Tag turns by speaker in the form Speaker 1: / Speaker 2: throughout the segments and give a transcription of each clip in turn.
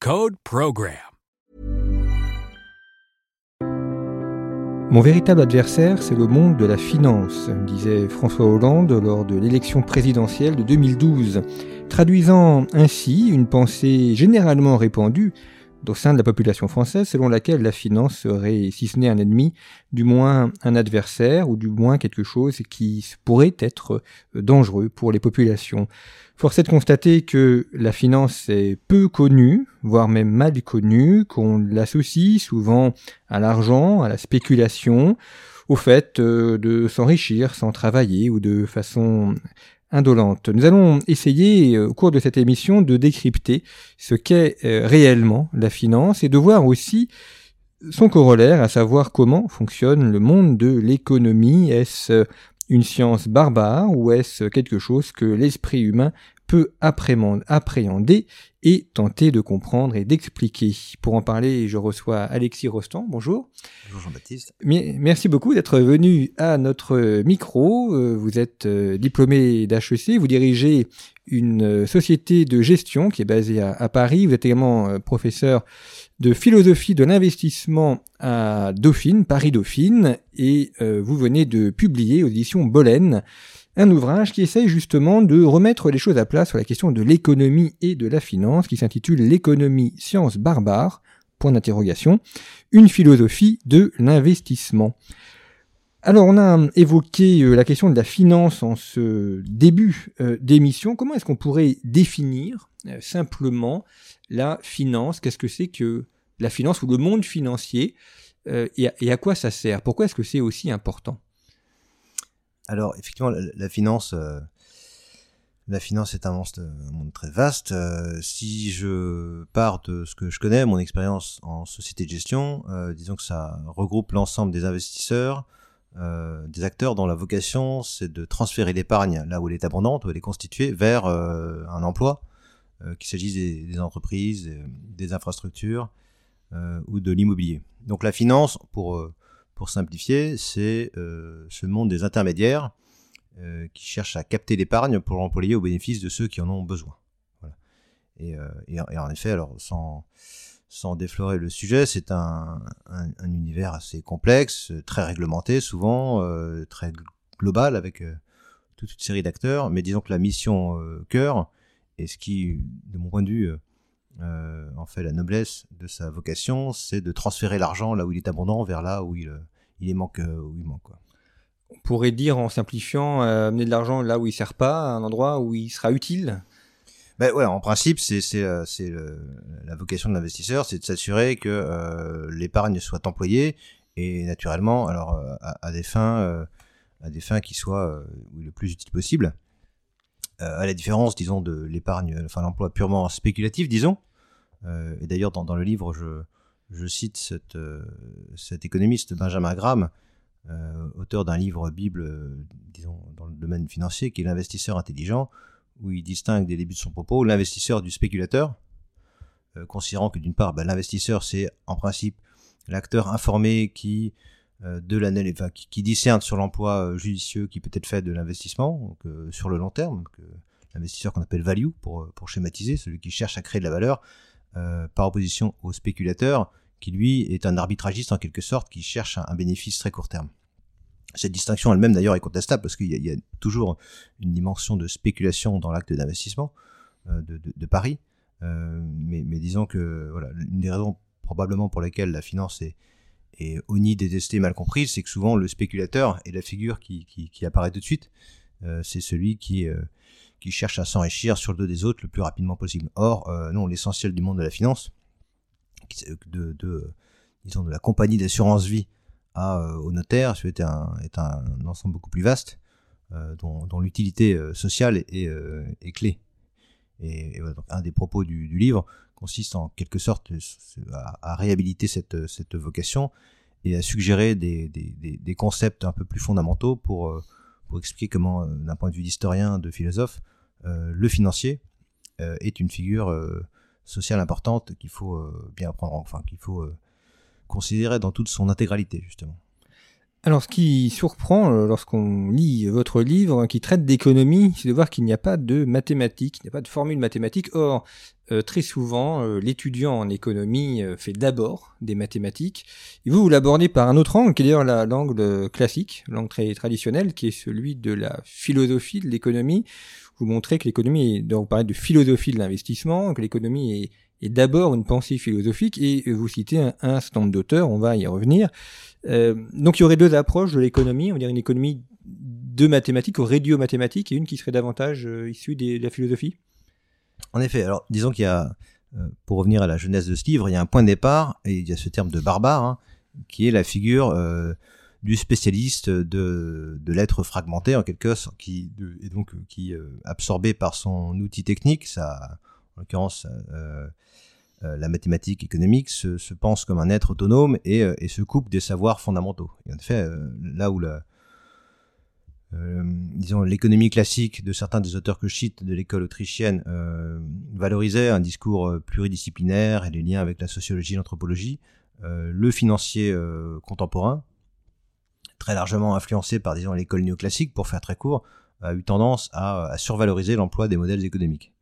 Speaker 1: Code.
Speaker 2: Mon véritable adversaire, c'est le monde de la finance, disait François Hollande lors de l'élection présidentielle de 2012, traduisant ainsi une pensée généralement répandue au sein de la population française selon laquelle la finance serait, si ce n'est un ennemi, du moins un adversaire ou du moins quelque chose qui pourrait être dangereux pour les populations. Force est de constater que la finance est peu connue, voire même mal connue, qu'on l'associe souvent à l'argent, à la spéculation, au fait euh, de s'enrichir sans travailler ou de façon indolente. Nous allons essayer euh, au cours de cette émission de décrypter ce qu'est euh, réellement la finance et de voir aussi son corollaire, à savoir comment fonctionne le monde de l'économie. Est-ce une science barbare ou est-ce quelque chose que l'esprit humain peut appréhender et tenter de comprendre et d'expliquer. Pour en parler, je reçois Alexis Rostand. Bonjour.
Speaker 3: Bonjour Jean-Baptiste.
Speaker 2: Merci beaucoup d'être venu à notre micro. Euh, vous êtes euh, diplômé d'HEC, vous dirigez une euh, société de gestion qui est basée à, Paris. Vous êtes également professeur de philosophie de l'investissement à Dauphine, Paris-Dauphine, et vous venez de publier aux éditions Bolène un ouvrage qui essaye justement de remettre les choses à plat sur la question de l'économie et de la finance, qui s'intitule L'économie science barbare, point d'interrogation, une philosophie de l'investissement. Alors on a évoqué euh, la question de la finance en ce début euh, d'émission. Comment est-ce qu'on pourrait définir euh, simplement la finance? Qu'est-ce que c'est que la finance ou le monde financier et à quoi ça sert? Pourquoi est-ce que c'est aussi important?
Speaker 3: Alors, effectivement, la, finance, euh, la finance est un, monde très vaste. Euh, si je pars de ce que je connais, mon expérience en société de gestion, euh, disons que ça regroupe l'ensemble des investisseurs, des acteurs dont la vocation c'est de transférer l'épargne là où elle est abondante, où elle est constituée, vers un emploi, qu'il s'agisse des, entreprises, des infrastructures ou de l'immobilier. Donc la finance, pour pour simplifier, c'est euh, ce monde des intermédiaires euh, qui cherchent à capter l'épargne pour l'employer au bénéfice de ceux qui en ont besoin. Euh, et, en effet, alors sans, sans déflorer le sujet, c'est un, univers assez complexe, très réglementé souvent, très global avec toute une série d'acteurs. Mais disons que la mission cœur, et ce qui, de mon point de vue, en fait la noblesse de sa vocation, c'est de transférer l'argent là où il est abondant vers là où il, il manque. Euh, où il manque quoi.
Speaker 2: On pourrait dire en simplifiant, euh, amener de l'argent là où il sert pas, à un endroit où il sera utile?
Speaker 3: Ben ouais, en principe, c'est c'est la vocation de l'investisseur, c'est de s'assurer que l'épargne soit employée et naturellement, alors à, des fins à des fins qui soient le plus utiles possible. à la différence, disons, de l'épargne, enfin l'emploi purement spéculatif, disons, euh, et d'ailleurs, dans, le livre, je, cite euh, cet économiste Benjamin Graham, euh, auteur d'un livre Bible, disons, dans le domaine financier, qui est l'investisseur intelligent, où il distingue des débuts de son propos l'investisseur du spéculateur, considérant que d'une part, ben, l'investisseur, c'est en principe l'acteur informé qui de qui, discerne sur l'emploi judicieux qui peut être fait de l'investissement, sur le long terme, l'investisseur qu'on appelle value pour, pour schématiser, celui qui cherche à créer de la valeur, euh, par opposition au spéculateur, qui lui est un arbitragiste en quelque sorte, qui cherche un, bénéfice très court terme. Cette distinction elle-même d'ailleurs est contestable parce qu'il y, a toujours une dimension de spéculation dans l'acte d'investissement euh, de, Paris. Euh, mais, disons que voilà, une des raisons probablement pour lesquelles la finance est, Et Oni détesté, mal compris, c'est que souvent le spéculateur est la figure qui, qui, apparaît tout de suite. Euh, c'est celui qui, qui cherche à s'enrichir sur le dos des autres le plus rapidement possible. Or, non, l'essentiel du monde de la finance, de, de, disons de la compagnie d'assurance vie à, au notaire, est un, est un ensemble beaucoup plus vaste, dont, dont l'utilité sociale est, est, clé. Et, un des propos du, livre, consiste en quelque sorte à, réhabiliter cette, cette, vocation et à suggérer des, des, des, concepts un peu plus fondamentaux pour, euh, pour expliquer comment, euh, d'un point de vue d'historien, de philosophe, euh, le financier est une figure sociale importante qu'il faut bien prendre, enfin qu'il faut considérer dans toute son intégralité justement.
Speaker 2: Alors, ce qui surprend euh, lorsqu'on lit votre livre qui traite d'économie, c'est de voir qu'il n'y a pas de mathématiques, il n'y a pas de formule mathématique. Or, euh, très souvent, euh, l'étudiant en économie fait d'abord des mathématiques. Et vous, vous l'abordez par un autre angle, qui est d'ailleurs l'angle classique, l'angle très traditionnel, qui est celui de la philosophie de l'économie. Vous montrez que l'économie, donc vous parlez de philosophie de l'investissement, que l'économie est, est d'abord une pensée philosophique, et vous citez un, un certain nombre d'auteurs, on va y revenir. Euh, donc il y aurait deux approches de l'économie, on dirait une économie de mathématiques ou rédio-mathématiques et une qui serait davantage euh, issue de la philosophie
Speaker 3: En effet, alors disons qu'il y a, euh, pour revenir à la jeunesse de ce livre, il y a un point de départ, et il y a ce terme de barbare, hein, qui est la figure du spécialiste de, de l'être fragmenté en quelque sorte, qui, et donc qui, absorbé par son outil technique, ça, en l'occurrence, euh, la mathématique économique se, pense comme un être autonome et, euh, se coupe des savoirs fondamentaux. en effet, euh, là où la, disons l'économie classique de certains des auteurs que je cite de l'école autrichienne valorisait un discours pluridisciplinaire et les liens avec la sociologie et l'anthropologie, le financier contemporain, très largement influencé par disons l'école néoclassique pour faire très court, a eu tendance à survaloriser l'emploi des modèles économiques.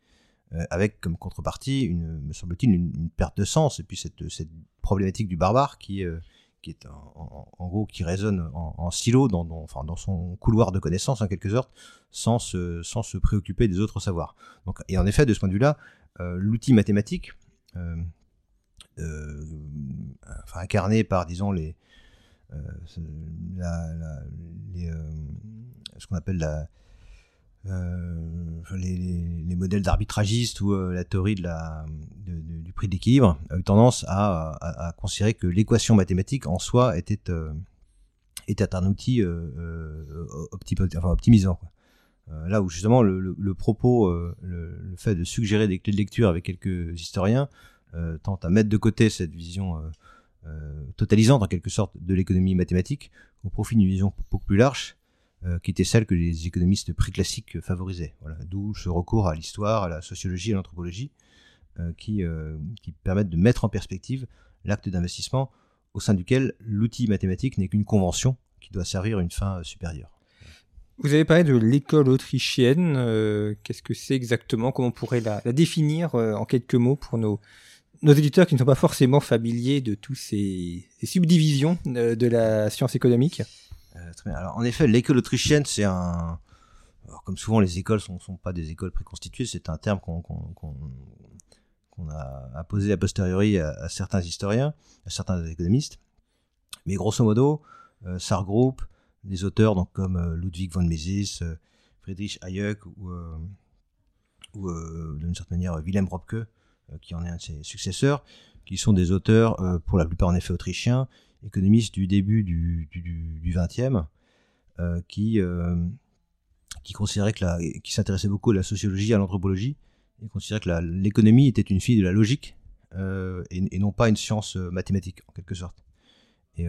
Speaker 3: Euh, avec comme contrepartie, une, me semble-t-il, une, perte de sens, et puis cette, cette problématique du barbare qui, euh, qui est en, gros qui résonne en, silo dans, enfin, dans son couloir de connaissances en quelque sorte, sans se, sans se préoccuper des autres savoirs. Donc, et en effet, de ce point de vue-là, euh, l'outil mathématique, enfin, incarné par, disons, les ce qu'on appelle la, euh, les, modèles d'arbitragistes ou euh, la théorie de la, du prix d'équilibre a eu tendance à, considérer que l'équation mathématique en soi était, euh, était un outil optimisant. là où justement le, propos, le, fait de suggérer des clés de lecture avec quelques historiens tente à mettre de côté cette vision totalisante en quelque sorte de l'économie mathématique au profit d'une vision beaucoup plus large euh, qui était celle que les économistes préclassiques favorisaient. Voilà. D'où ce recours à l'histoire, à la sociologie, à l'anthropologie, euh, qui, euh, qui permettent de mettre en perspective l'acte d'investissement au sein duquel l'outil mathématique n'est qu'une convention qui doit servir une fin supérieure.
Speaker 2: Vous avez parlé de l'école autrichienne. Qu'est-ce que c'est exactement? Comment on pourrait la, définir en quelques mots pour nos, nos éditeurs qui ne sont pas forcément familiers de tous ces, ces subdivisions de la science économique?
Speaker 3: Euh, Alors, en effet, l'école autrichienne, c'est un. comme souvent, les écoles sont, sont pas des écoles préconstituées, c'est un terme qu'on a apposé a posteriori à, certains historiens, à certains économistes. Mais grosso modo, euh, ça regroupe des auteurs donc, comme euh, Ludwig von Mises, Friedrich Hayek ou, d'une certaine manière Wilhelm Röpke, qui en est un de ses successeurs, qui sont des auteurs, pour la plupart en effet autrichiens, économiste du début du, du, 20e, euh, qui, euh, qui considérait que la, qui s'intéressait beaucoup à la sociologie, à l'anthropologie, et considérait que l'économie était une fille de la logique euh, et, non pas une science mathématique en quelque sorte. Et,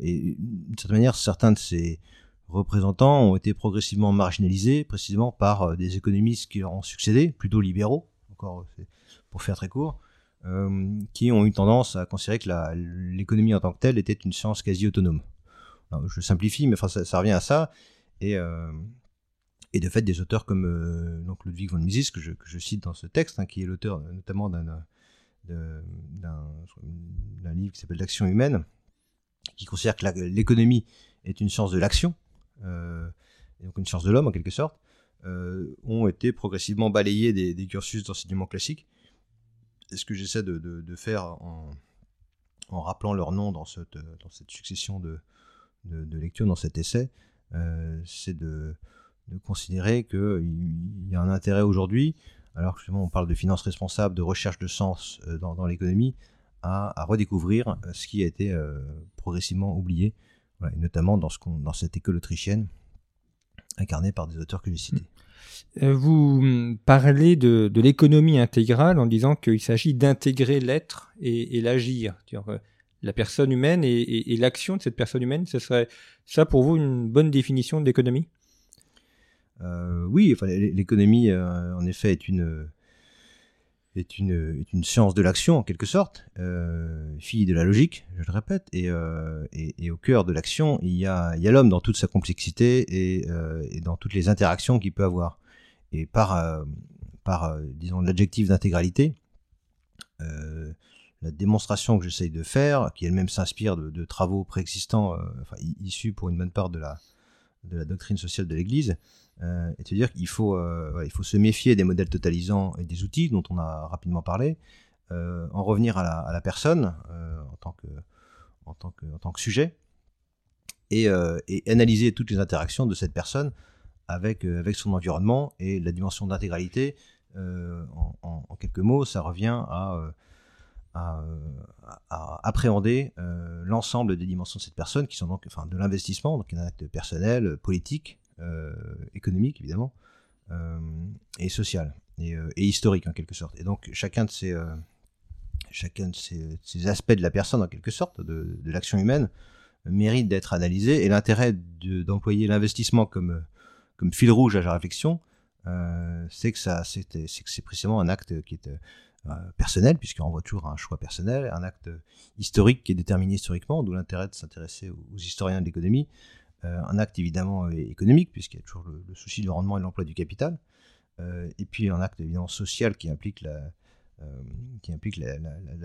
Speaker 3: et d'une certaine manière, certains de ces représentants ont été progressivement marginalisés, précisément par des économistes qui leur ont succédé, plutôt libéraux, encore pour faire très court, euh, qui ont eu tendance à considérer que l'économie en tant que telle était une science quasi autonome. je simplifie, mais enfin, ça, revient à ça. Et, euh, et de fait, des auteurs comme euh, donc Ludwig von Mises, que je, cite dans ce texte, hein, qui est l'auteur notamment d'un livre qui s'appelle L'action humaine, qui considère que l'économie est une science de l'action, donc une science de l'homme en quelque sorte, ont été progressivement balayés des cursus d'enseignement classique ce que j'essaie de, faire en, en rappelant leur nom dans cette, succession de, lectures, dans cet essai, c'est de, considérer qu'il y a un intérêt aujourd'hui, alors que justement on parle de finances responsables, de recherche de sens dans, dans l'économie, à, redécouvrir ce qui a été progressivement oublié, et notamment dans, ce dans cette école autrichienne incarnée par des auteurs que j'ai cités.
Speaker 2: Euh, vous hum, parlez de, l'économie intégrale en disant qu'il s'agit d'intégrer l'être et, l'agir. Euh, la personne humaine et, l'action de cette personne humaine, ce serait ça pour vous une bonne définition de l'économie?
Speaker 3: Euh, Oui, enfin, l'économie en effet est une, est une, est une science de l'action en quelque sorte, fille de la logique, je le répète, et, et, au cœur de l'action, il y a, l'homme dans toute sa complexité et, et dans toutes les interactions qu'il peut avoir. Et par, euh, par euh, disons, l'adjectif d'intégralité, euh, la démonstration que j'essaye de faire, qui elle-même s'inspire de, travaux préexistants, enfin, issus pour une bonne part de la, de la doctrine sociale de l'Église, est de dire qu'il faut, il faut se méfier des modèles totalisants et des outils dont on a rapidement parlé, en revenir à la, à la personne en, tant que, en, tant que, en tant que sujet, et, et, analyser toutes les interactions de cette personne avec, euh, avec son environnement et la dimension d'intégralité. Euh, en, quelques mots, ça revient à, euh, à, appréhender l'ensemble des dimensions de cette personne, qui sont donc enfin, de l'investissement, donc un acte personnel, politique, économique évidemment, et social, et, historique en quelque sorte. Et donc chacun de ces, chacun de ces, aspects de la personne en quelque sorte, de, l'action humaine, mérite d'être analysé. Et l'intérêt d'employer l'investissement comme comme fil rouge à la réflexion, euh, c'est que ça, c'est c'est précisément un acte qui est euh, personnel, puisqu'on voit toujours un choix personnel, un acte historique qui est déterminé historiquement, d'où l'intérêt de s'intéresser aux, historiens de l'économie, euh, un acte évidemment économique, puisqu'il y a toujours le, souci du rendement et de l'emploi du capital, et puis un acte évidemment social qui implique la,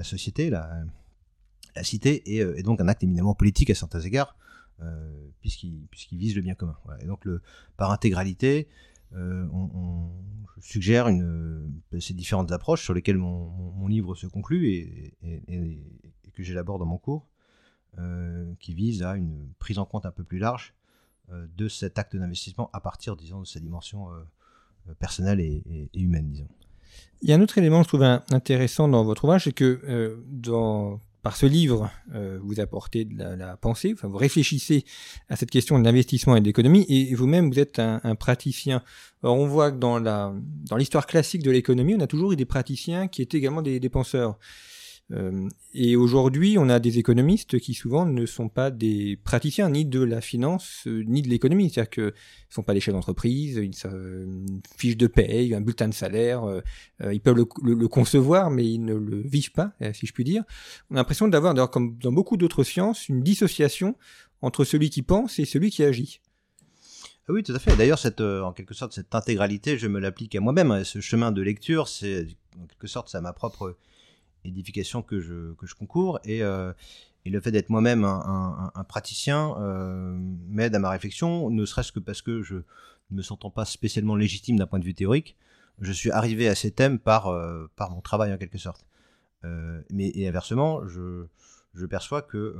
Speaker 3: société, la, cité, et, donc un acte éminemment politique à certains égards, euh, puisqu'il vise le bien commun. Et donc, par intégralité, euh, on, suggère une, ces différentes approches sur lesquelles mon, livre se conclut et, que j'élabore dans mon cours, euh, qui vise à une prise en compte un peu plus large de cet acte d'investissement à partir, disons, de sa dimension personnelle et, humaine, disons.
Speaker 2: Il y a un autre élément que je trouve intéressant dans votre ouvrage, c'est que par ce livre, euh, vous apportez de la, pensée, enfin, vous réfléchissez à cette question de l'investissement et de l'économie, et vous-même, vous êtes un, praticien. Or, on voit que dans l'histoire classique de l'économie, on a toujours eu des praticiens qui étaient également des, des penseurs. Euh, et aujourd'hui, on a des économistes qui souvent ne sont pas des praticiens ni de la finance euh, ni de l'économie. C'est-à-dire qu'ils ne sont pas des chefs d'entreprise, une, fiche de paye, un bulletin de salaire. Euh, ils peuvent le, concevoir, mais ils ne le vivent pas, si je puis dire. On a l'impression d'avoir, d'ailleurs, comme dans beaucoup d'autres sciences, une dissociation entre celui qui pense et celui qui agit.
Speaker 3: Ah oui, tout à fait. D'ailleurs, en quelque sorte, cette intégralité, je me l'applique à moi-même. Ce chemin de lecture, c'est en quelque sorte, ça ma propre édification que je, que je concours. Et, euh, et le fait d'être moi-même un, praticien euh, m'aide à ma réflexion, ne serait-ce que parce que je ne me sentant pas spécialement légitime d'un point de vue théorique, je suis arrivé à ces thèmes par, euh, par mon travail en quelque sorte. mais et inversement, je, je perçois que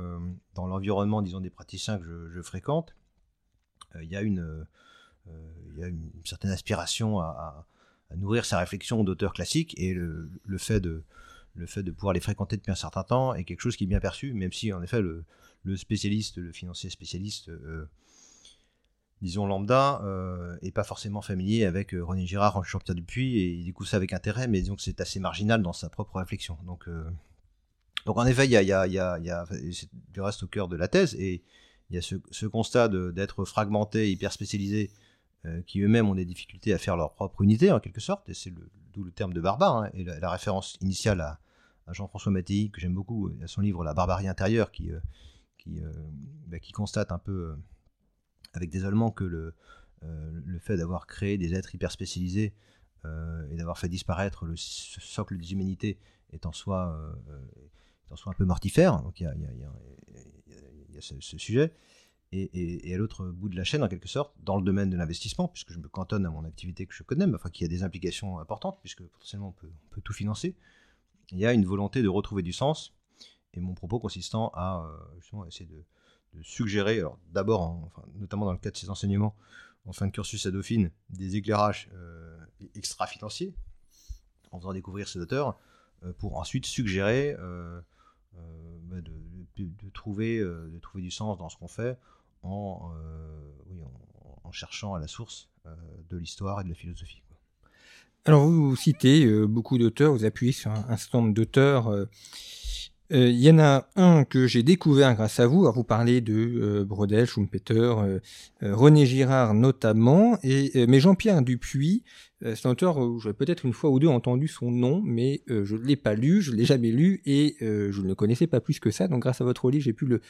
Speaker 3: dans l'environnement, disons, des praticiens que je, fréquente, il y a une, il y a une certaine aspiration à, nourrir sa réflexion d'auteur classique et le fait de, le fait de pouvoir les fréquenter depuis un certain temps est quelque chose qui est bien perçu, même si en effet le, spécialiste, le financier spécialiste, euh, disons lambda, euh, est pas forcément familier avec euh, René Girard, Jean-Pierre Dupuis, et il écoute ça avec intérêt, mais disons que c'est assez marginal dans sa propre réflexion. Donc, donc en effet, il y a, y a, y a, y a du reste au cœur de la thèse, et il y a ce, constat d'être fragmenté, hyper spécialisé, qui eux-mêmes ont des difficultés à faire leur propre unité en quelque sorte, et c'est d'où le terme de barbare, hein, et la, référence initiale à, Jean-François Mattei, que j'aime beaucoup, à son livre La barbarie intérieure, qui, euh, euh, bah, qui constate un peu euh, avec désolement que le, fait d'avoir créé des êtres hyper spécialisés et d'avoir fait disparaître le socle des humanités est en soi, en soi un peu mortifère. Donc il y a ce, sujet. Et, à l'autre bout de la chaîne, en quelque sorte, dans le domaine de l'investissement, puisque je me cantonne à mon activité que je connais, mais enfin qui a des implications importantes, puisque potentiellement on peut, tout financer. Il y a une volonté de retrouver du sens et mon propos consistant à justement essayer de, suggérer, alors d'abord, enfin, notamment dans le cadre de ces enseignements en fin de cursus à Dauphine, des éclairages extra-financiers, en faisant découvrir ces auteurs, pour ensuite suggérer bah, de, trouver, de trouver du sens dans ce qu'on fait en, oui, en, cherchant à la source de l'histoire et de la philosophie.
Speaker 2: Alors vous, citez euh, beaucoup d'auteurs, vous appuyez sur un, certain nombre d'auteurs. Euh, euh, il y en a un que j'ai découvert grâce à vous. Alors vous parlez de Brodel, Schumpeter, René Girard notamment, et mais Jean-Pierre Dupuis, c'est un auteur où j'ai peut-être une fois ou deux entendu son nom, mais je ne l'ai pas lu, je ne l'ai jamais lu, et je ne le connaissais pas plus que ça. Donc grâce à votre livre, j'ai pu le,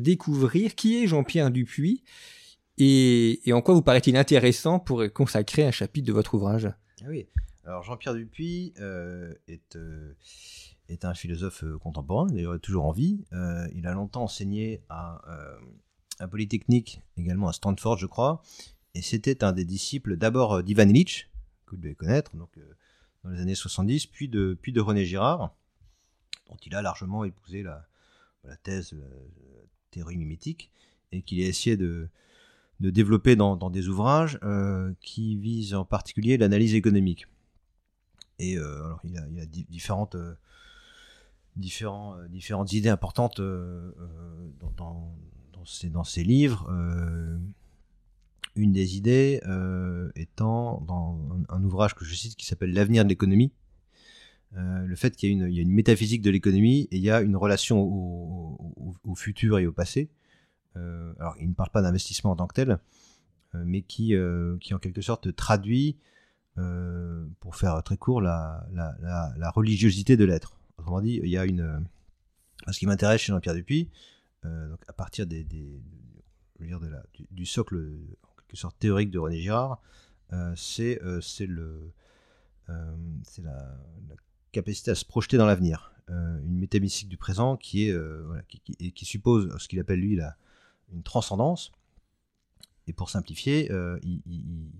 Speaker 2: découvrir. Qui est Jean-Pierre Dupuis? Et, en quoi vous paraît-il intéressant pour consacrer un chapitre de votre ouvrage?
Speaker 3: Ah oui. Alors Jean-Pierre Dupuis euh, est, euh, est un philosophe euh, contemporain, d'ailleurs toujours en vie. il a longtemps enseigné à, à, Polytechnique, également à Stanford, je crois. Et c'était un des disciples d'abord d'Ivan Illich, que vous devez connaître, donc, dans les années 70, puis de, puis de René Girard, dont il a largement épousé la, la thèse théorie mimétique, et qu'il a essayé de, de développer dans, des ouvrages euh, qui visent en particulier l'analyse économique. Et euh, alors, il a, il a différentes, euh, différents, différentes idées importantes dans, dans, dans, ses, livres. une des idées étant dans un, ouvrage que je cite qui s'appelle L'avenir de l'économie. le fait qu'il y, a une métaphysique de l'économie et il y a une relation au, futur et au passé euh, alors il ne parle pas d'investissement en tant que tel, euh, mais qui, euh, en quelque sorte traduit, pour faire très court, la, religiosité de l'être. Autrement dit, il y a une... Ce qui m'intéresse chez Jean-Pierre Dupuis, donc à partir des, la, du, socle en quelque sorte théorique de René Girard, c'est le c'est la, capacité à se projeter dans l'avenir, une métamystique du présent qui est qui, suppose ce qu'il appelle lui la, une transcendance. Et pour simplifier, euh, il,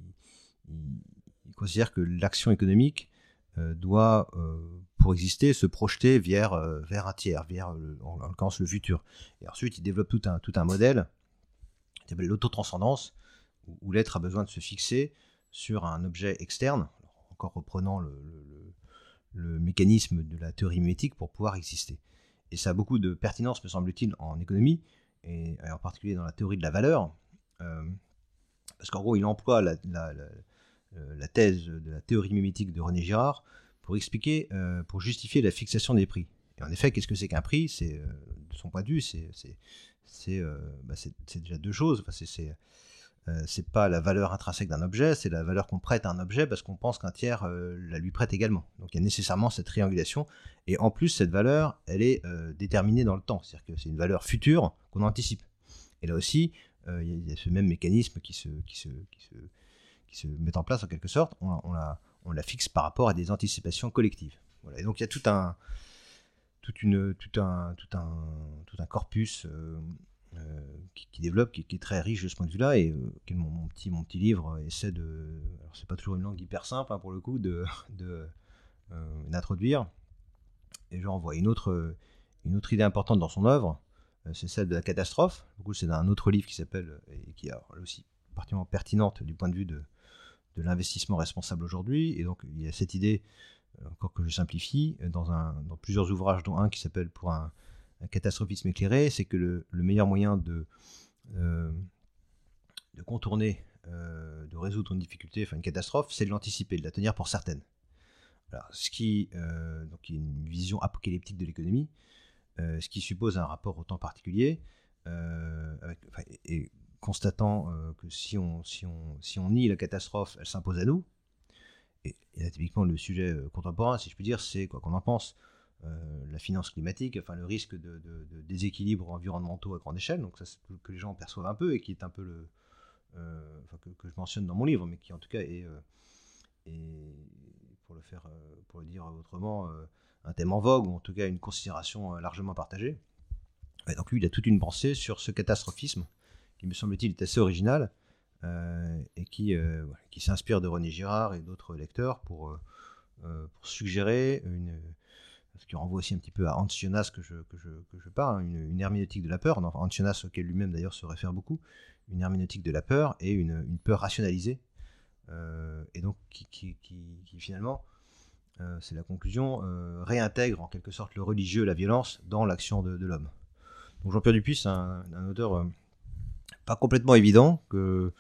Speaker 3: considère que l'action économique euh, doit, euh, pour exister, se projeter vers, vers un tiers, vers, en l'occurrence, le futur. Et ensuite, il développe tout un, tout un modèle s'appelle l'autotranscendance, où, où l'être a besoin de se fixer sur un objet externe, encore reprenant le, le, mécanisme de la théorie mimétique pour pouvoir exister. Et ça a beaucoup de pertinence, me semble-t-il, en économie, et, en particulier dans la théorie de la valeur, euh, parce qu'en gros, il emploie la, thèse de la théorie mimétique de René Girard pour expliquer, euh, pour justifier la fixation des prix. Et en effet, qu'est-ce que c'est qu'un prix? C'est, euh, de son point de vue, c'est, c'est, bah, déjà deux choses. Enfin, c'est, euh, c'est pas la valeur intrinsèque d'un objet, c'est la valeur qu'on prête à un objet parce qu'on pense qu'un tiers euh, la lui prête également. Donc il y a nécessairement cette triangulation. Et en plus, cette valeur, elle est euh, déterminée dans le temps. C'est-à-dire que c'est une valeur future qu'on anticipe. Et là aussi, il y, a ce même mécanisme qui, se, qui, se, qui se met en place en quelque sorte. On, la, fixe par rapport à des anticipations collectives. Et donc il y a tout un, corpus euh, qui, développe, qui, est très riche de ce point de vue-là, et euh, mon, petit, livre essaie de. Alors, c'est pas toujours une langue hyper simple hein, pour le coup, de, de euh, d'introduire. Et j'en vois une autre, idée importante dans son œuvre, c'est celle de la catastrophe. Du coup, c'est un autre livre qui s'appelle, et qui est aussi particulièrement pertinente du point de vue de, de l'investissement responsable aujourd'hui. Et donc, il y a cette idée, encore que je simplifie, dans, un, dans plusieurs ouvrages, dont un qui s'appelle Pour un, un catastrophisme éclairé, c'est que le, meilleur moyen de, euh, de contourner, euh, de résoudre une difficulté, enfin une catastrophe, c'est de l'anticiper, de la tenir pour certaine. Alors, ce qui euh, donc une vision apocalyptique de l'économie, ce qui suppose un rapport au temps particulier, et constatant que si on, si, on, si on nie la catastrophe, elle s'impose à nous. Et, là, typiquement, le sujet contemporain, si je puis dire, c'est quoi qu'on en pense. Euh, la finance climatique, enfin le risque de, déséquilibres environnementaux à grande échelle, donc ça c'est que les gens perçoivent un peu et qui est un peu le, euh, que, je mentionne dans mon livre, mais qui en tout cas est, euh, pour le faire, pour le dire autrement, un thème en vogue ou en tout cas une considération largement partagée. Et donc lui, il a toute une pensée sur ce catastrophisme qui me semble-t-il est assez original et qui, qui s'inspire de René Girard et d'autres lecteurs pour, pour suggérer une ce qui renvoie aussi un petit peu à Antionas que je, que je, que je parle, hein, une, herméneutique de la peur, Antionas auquel lui-même d'ailleurs se réfère beaucoup, une herméneutique de la peur et une, une peur rationalisée, euh, et donc qui, qui, qui, finalement, euh, c'est la conclusion, euh, réintègre en quelque sorte le religieux, la violence dans l'action de, l'homme. Donc Jean-Pierre Dupuis, c'est un, auteur pas complètement évident que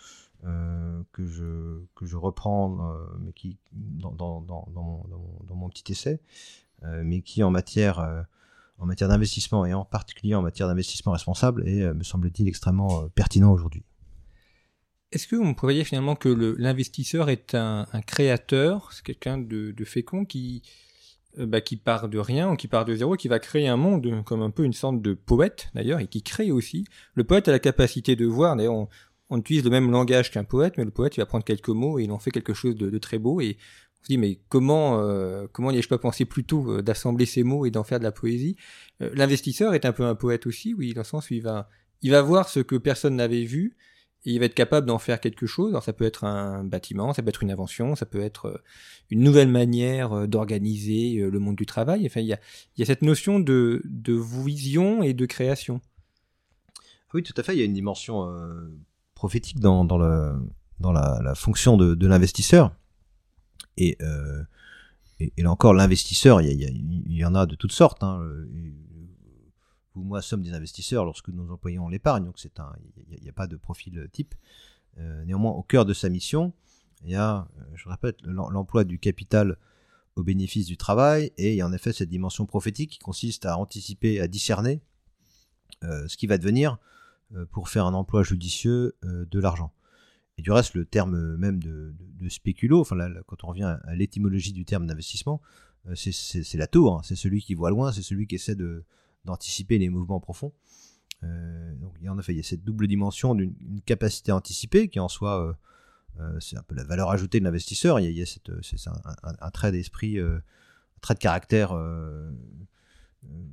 Speaker 3: que je que je reprends, mais qui dans, dans, dans, mon, dans mon petit essai, mais qui en matière en matière d'investissement et en particulier en matière d'investissement responsable est, me semble-t-il, extrêmement pertinent aujourd'hui.
Speaker 2: Est-ce que vous pourriez finalement que l'investisseur est un, créateur, c'est quelqu'un de, fécond qui, euh, bah, qui part de rien ou qui part de zéro, qui va créer un monde comme un peu une sorte de poète d'ailleurs, et qui crée aussi. Le poète a la capacité de voir, d'ailleurs on, utilise le même langage qu'un poète, mais le poète il va prendre quelques mots et il en fait quelque chose de, très beau, et on se dit mais comment euh, comment n'y ai-je pas pensé plus tôt euh, d'assembler ces mots et d'en faire de la poésie? L'investisseur est un peu un poète aussi, oui, dans le sens où il va, il va voir ce que personne n'avait vu, il va être capable d'en faire quelque chose. Alors ça peut être un bâtiment, ça peut être une invention, ça peut être euh, une nouvelle manière euh, d'organiser euh, le monde du travail. Enfin, il y a, cette notion de, vision et de création.
Speaker 3: Oui, tout à fait. Il y a une dimension prophétique dans, la, fonction de, l'investisseur. Et, là encore, l'investisseur, il, y, en a de toutes sortes. Hein ou moi sommes des investisseurs lorsque nous employons l'épargne, donc c'est un, il n'y a, pas de profil type. Euh, néanmoins, au cœur de sa mission, il y a, euh, je répète, l'emploi du capital au bénéfice du travail, et il y a en effet cette dimension prophétique qui consiste à anticiper, à discerner euh, ce qui va devenir pour faire un emploi judicieux de l'argent. Et du reste, le terme même de, spéculo, enfin quand on revient à, l'étymologie du terme d'investissement, c'est la tour, hein. c'est celui qui voit loin, c'est celui qui essaie de, d'anticiper les mouvements profonds. Euh, donc il y en a fait, il y a cette double dimension d'une capacité à anticiper qui en soi euh, euh, c'est un peu la valeur ajoutée de l'investisseur. Il y a, cette, c'est un, trait d'esprit, un trait de caractère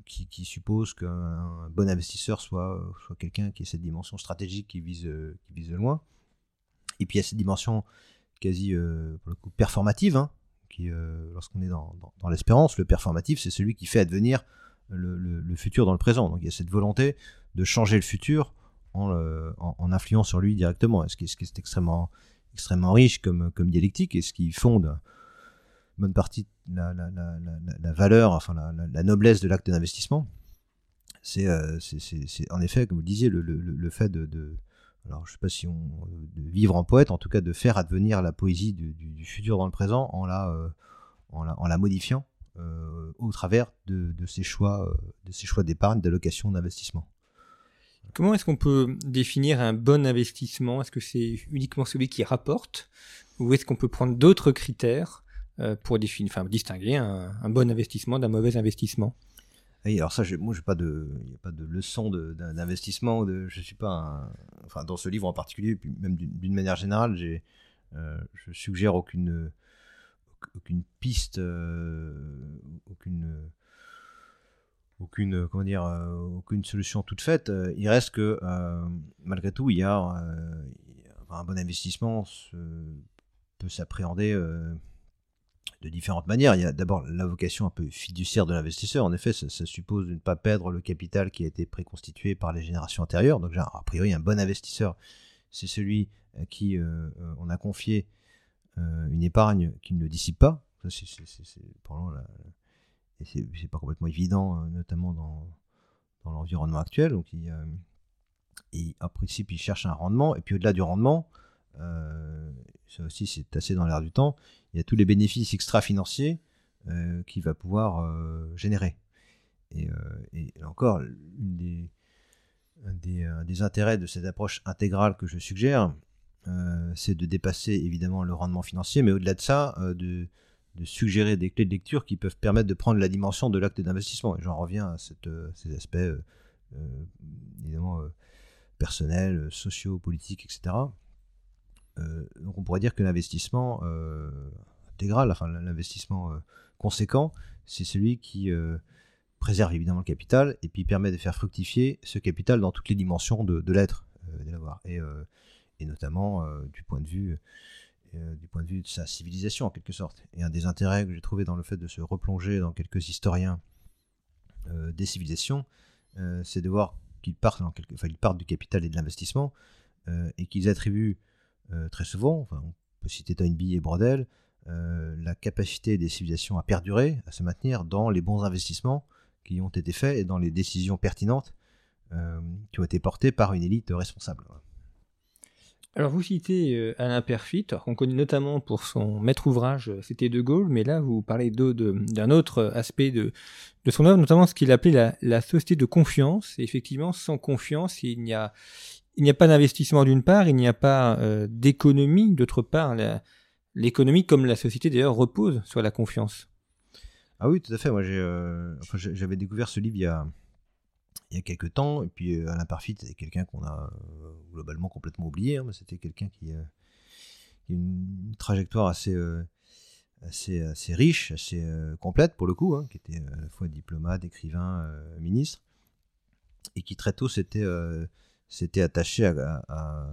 Speaker 3: qui, suppose qu'un bon investisseur soit, soit quelqu'un qui ait cette dimension stratégique qui vise, qui vise loin. Et puis il y a cette dimension quasi pour le coup performative, hein, qui lorsqu'on est dans, dans l'espérance, le performatif c'est celui qui fait advenir le, futur dans le présent. Donc il y a cette volonté de changer le futur en, en, influant sur lui directement. Ce qui, ce qui est extrêmement, extrêmement riche comme, comme dialectique et ce qui fonde une bonne partie la, la, la, la valeur, enfin la, noblesse de l'acte d'investissement. Euh, c'est en effet, comme vous disiez, le, le, le fait de, de, alors je sais pas si on de vivre en poète, en tout cas de faire advenir la poésie du, futur dans le présent en la, euh, en la, modifiant euh, au travers de, ces choix, euh, de ces choix d'épargne, d'allocation, d'investissement.
Speaker 2: Comment est-ce qu'on peut définir un bon investissement? Est-ce que c'est uniquement celui qui rapporte? Ou est-ce qu'on peut prendre d'autres critères euh, pour définir, enfin, distinguer un, bon investissement d'un mauvais investissement?
Speaker 3: Oui, alors ça, moi, j'ai pas de, il n'y a pas de leçon d'investissement. De, je suis pas, enfin, dans ce livre en particulier, puis même d'une manière générale, j'ai, je suggère aucune, aucune piste, euh, aucune aucune comment dire euh, aucune solution toute faite. Il reste que euh, malgré tout il y a un bon investissement peut s'appréhender de différentes manières. Il y a d'abord la vocation un peu fiduciaire de l'investisseur. En effet ça, suppose de ne pas perdre le capital qui a été préconstitué par les générations antérieures. Donc a priori un bon investisseur c'est celui à qui on a confié euh, une épargne qui ne dissipe pas. Ça, c'est, c'est pas complètement évident, euh, notamment dans, dans l'environnement actuel. Donc, il, euh, et en principe, il cherche un rendement. Et puis, au-delà du rendement, ça aussi, c'est assez dans l'air du temps, il y a tous les bénéfices extra-financiers qu'il va pouvoir générer. Et, et, encore, des, un des intérêts de cette approche intégrale que je suggère, euh, c'est de dépasser évidemment le rendement financier, mais au-delà de ça, euh, de, suggérer des clés de lecture qui peuvent permettre de prendre la dimension de l'acte d'investissement. J'en reviens à euh, ces aspects évidemment personnels, sociaux, politiques, etc. donc on pourrait dire que l'investissement intégral, enfin l'investissement conséquent, c'est celui qui préserve évidemment le capital et puis permet de faire fructifier ce capital dans toutes les dimensions de, l'être, de. Et et notamment euh, du point de vue euh, du point de vue de sa civilisation en quelque sorte. Et un des intérêts que j'ai trouvé dans le fait de se replonger dans quelques historiens des civilisations, c'est de voir qu'ils partent, ils partent du capital et de l'investissement et qu'ils attribuent très souvent, enfin, on peut citer Toynbee et Brodel, la capacité des civilisations à perdurer, à se maintenir dans les bons investissements qui ont été faits et dans les décisions pertinentes qui ont été portées par une élite responsable.
Speaker 2: Alors vous citez euh, Alain Perfit, qu'on connaît notamment pour son maître ouvrage euh, C'était De Gaulle, mais là vous parlez d'un autre aspect de, son œuvre, notamment ce qu'il appelait la, société de confiance. Et effectivement, sans confiance, il n'y a, a pas d'investissement d'une part, il n'y a pas euh, d'économie d'autre part. L'économie, comme la société d'ailleurs, repose sur la confiance.
Speaker 3: Ah oui, tout à fait. Moi, j'avais découvert ce livre il y a, il y a quelques temps. Et puis euh, Alain Parfit, c'est quelqu'un qu'on a euh, globalement complètement oublié. Hein, c'était quelqu'un qui, euh, a une trajectoire assez, assez, assez riche, assez complète pour le coup, hein, qui était à la fois diplomate, écrivain, ministre, et qui très tôt s'était attaché à,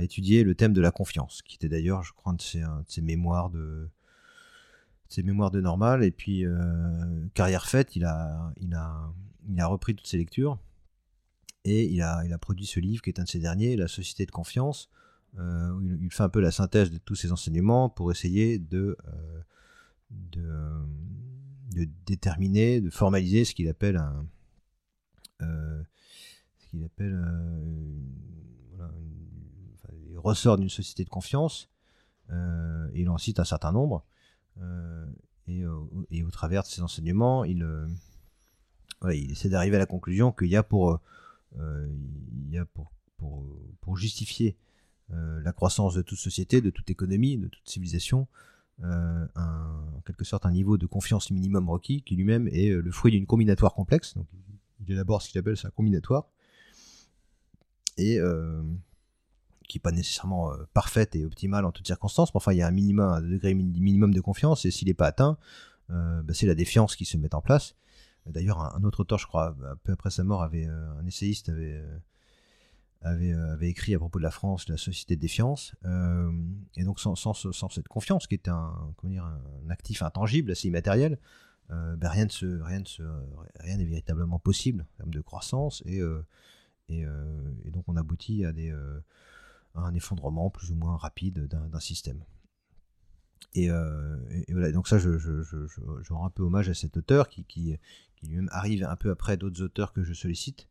Speaker 3: étudier le thème de la confiance, qui était d'ailleurs, je crois, de ses, de ses mémoires de ses mémoires de normal et puis carrière faite il a il a il a repris toutes ses lectures et il a, produit ce livre qui est un de ses derniers, La Société de confiance, euh, où il, fait un peu la synthèse de tous ses enseignements pour essayer de, euh, de, déterminer, de formaliser ce qu'il appelle un. Euh, ce qu'il appelle. il ressort d'une société de confiance, il en cite un certain nombre, et, et, au travers de ses enseignements, il il essaie d'arriver à la conclusion qu'il y a pour, euh, il y a pour, justifier euh, la croissance de toute société, de toute économie, de toute civilisation, euh, un, en quelque sorte un niveau de confiance minimum requis qui lui-même est le fruit d'une combinatoire complexe. Donc, il élabore ce qu'il appelle sa combinatoire et qui n'est pas nécessairement parfaite et optimale en toutes circonstances, mais enfin il y a un minimum, un degré minimum de confiance et s'il n'est pas atteint, bah, c'est la défiance qui se met en place D'ailleurs, un, autre auteur, je crois, un peu après sa mort, euh, un essayiste avait, euh, euh, avait, écrit à propos de la France, la société de défiance. et donc, sans, cette confiance, qui est un, actif intangible, assez immatériel, ben rien, ne rien, rien n'est véritablement possible en termes de croissance. Et, donc, on aboutit à un effondrement plus ou moins rapide d'un système. Et, voilà, donc ça, je, rends un peu hommage à cet auteur qui, lui-même arrive un peu après d'autres auteurs que je sollicite,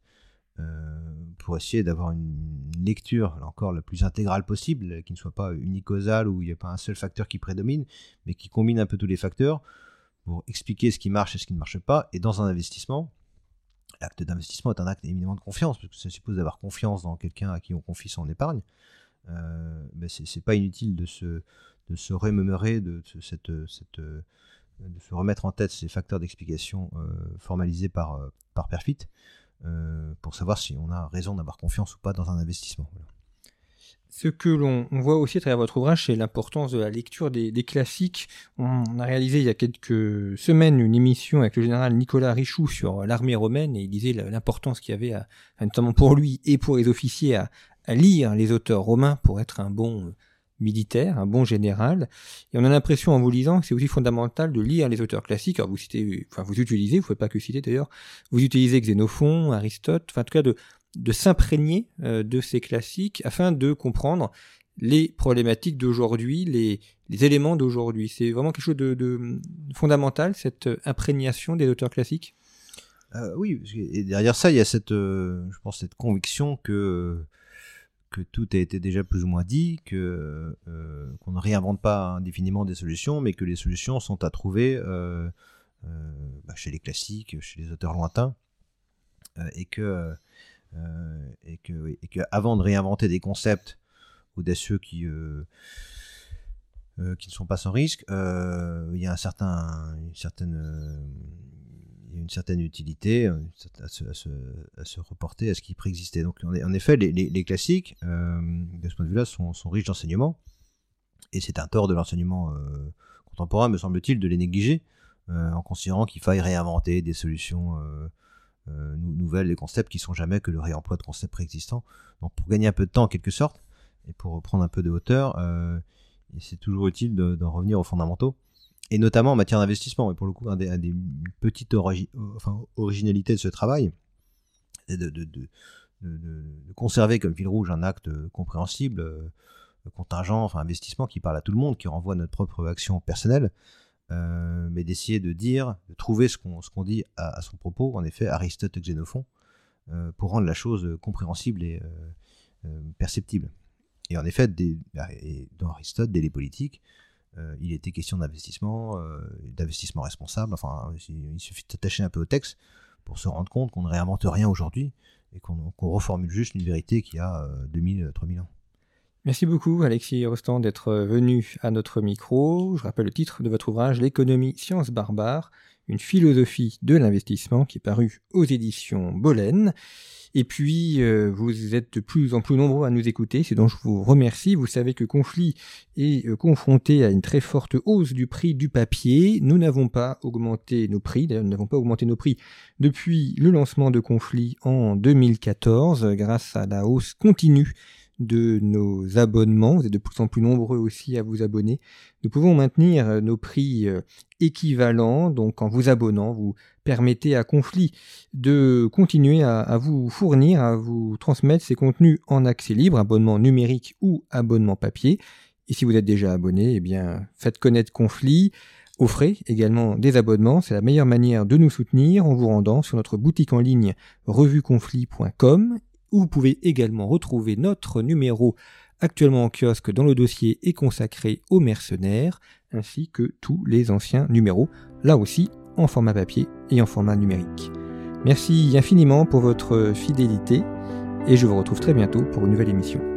Speaker 3: euh, pour essayer d'avoir une lecture, là encore, la plus intégrale possible, qui ne soit pas unicausale, où il n'y a pas un seul facteur qui prédomine, mais qui combine un peu tous les facteurs pour expliquer ce qui marche et ce qui ne marche pas. Et dans un investissement, l'acte d'investissement est un acte éminemment de confiance, parce que ça suppose d'avoir confiance dans quelqu'un à qui on confie son épargne. Euh, mais c'est pas inutile de se, de se remémorer de cette, cette de se remettre en tête ces facteurs d'explication euh, formalisés par, euh, par Perfit euh, pour savoir si on a raison d'avoir confiance ou pas dans un investissement.
Speaker 2: Ce que l'on voit aussi à travers votre ouvrage, c'est l'importance de la lecture des, classiques. On a réalisé il y a quelques semaines une émission avec le général Nicolas Richoux sur l'armée romaine et il disait l'importance qu'il y avait, notamment pour lui et pour les officiers, à, lire les auteurs romains pour être un bon militaire, un bon général. Et on a l'impression en vous lisant que c'est aussi fondamental de lire les auteurs classiques. Alors vous citez, enfin vous utilisez, vous ne pouvez pas que citer d'ailleurs, vous utilisez Xénophon, Aristote, enfin en tout cas de, de s'imprégner euh, de ces classiques afin de comprendre les problématiques d'aujourd'hui, les, les, éléments d'aujourd'hui. C'est vraiment quelque chose de, de, fondamental, cette imprégnation des auteurs classiques?
Speaker 3: Euh, oui, et derrière ça, il y a cette, euh, je pense, cette conviction que que tout a été déjà plus ou moins dit, que euh, qu'on ne réinvente pas indéfiniment des solutions, mais que les solutions sont à trouver euh, euh, bah, chez les classiques, chez les auteurs lointains, et que et que et que avant de réinventer des concepts audacieux qui qui ne sont pas sans risque, il y a un certain une certaine une certaine utilité euh, à se, reporter à ce qui préexistait. Donc en, effet, les, classiques, euh, de ce point de vue-là, sont, riches d'enseignements, et c'est un tort de l'enseignement euh, contemporain, me semble-t-il, de les négliger, en considérant qu'il faille réinventer des solutions nouvelles, des concepts qui sont jamais que le réemploi de concepts préexistants. Donc pour gagner un peu de temps en quelque sorte, et pour reprendre un peu de hauteur, c'est toujours utile d'en revenir aux fondamentaux et notamment en matière d'investissement. Et pour le coup, un des, un de ce travail, c'est de, conserver comme fil rouge un acte compréhensible, euh, contingent, enfin investissement qui parle à tout le monde, qui renvoie à notre propre action personnelle, euh, mais d'essayer de dire, de trouver ce qu'on dit à, son propos, en effet, Aristote et Xénophon, euh, pour rendre la chose compréhensible et perceptible. Et en effet, des, dans Aristote, dès les politiques, euh, il était question d'investissement, euh, d'investissement responsable. Enfin, il suffit de s'attacher un peu au texte pour se rendre compte qu'on ne réinvente rien aujourd'hui et qu'on reformule juste une vérité qui a 2000, euh, 3000 ans.
Speaker 2: Merci beaucoup Alexis Rostand d'être venu à notre micro. Je rappelle le titre de votre ouvrage L'économie science barbare, une philosophie de l'investissement qui est paru aux éditions Bolène. Et puis, euh, vous êtes de plus en plus nombreux à nous écouter, c'est dont je vous remercie. Vous savez que Conflit est euh, confronté à une très forte hausse du prix du papier. Nous n'avons pas augmenté nos prix, d'ailleurs nous n'avons pas augmenté nos prix depuis le lancement de Conflit en 2014, grâce à la hausse continue de nos abonnements. Vous êtes de plus en plus nombreux aussi à vous abonner. Nous pouvons maintenir euh, nos prix euh, équivalents. Donc en vous abonnant, vous permettez à Conflit de continuer à, vous fournir, à vous transmettre ces contenus en accès libre, abonnement numérique ou abonnement papier. Et si vous êtes déjà abonné, eh bien faites connaître Conflit. Offrez également des abonnements, c'est la meilleure manière de nous soutenir en vous rendant sur notre boutique en ligne revueconflit.com où vous pouvez également retrouver notre numéro actuellement en kiosque dans le dossier est consacré aux mercenaires, ainsi que tous les anciens numéros, là aussi en format papier et en format numérique. Merci infiniment pour votre fidélité et je vous retrouve très bientôt pour une nouvelle émission.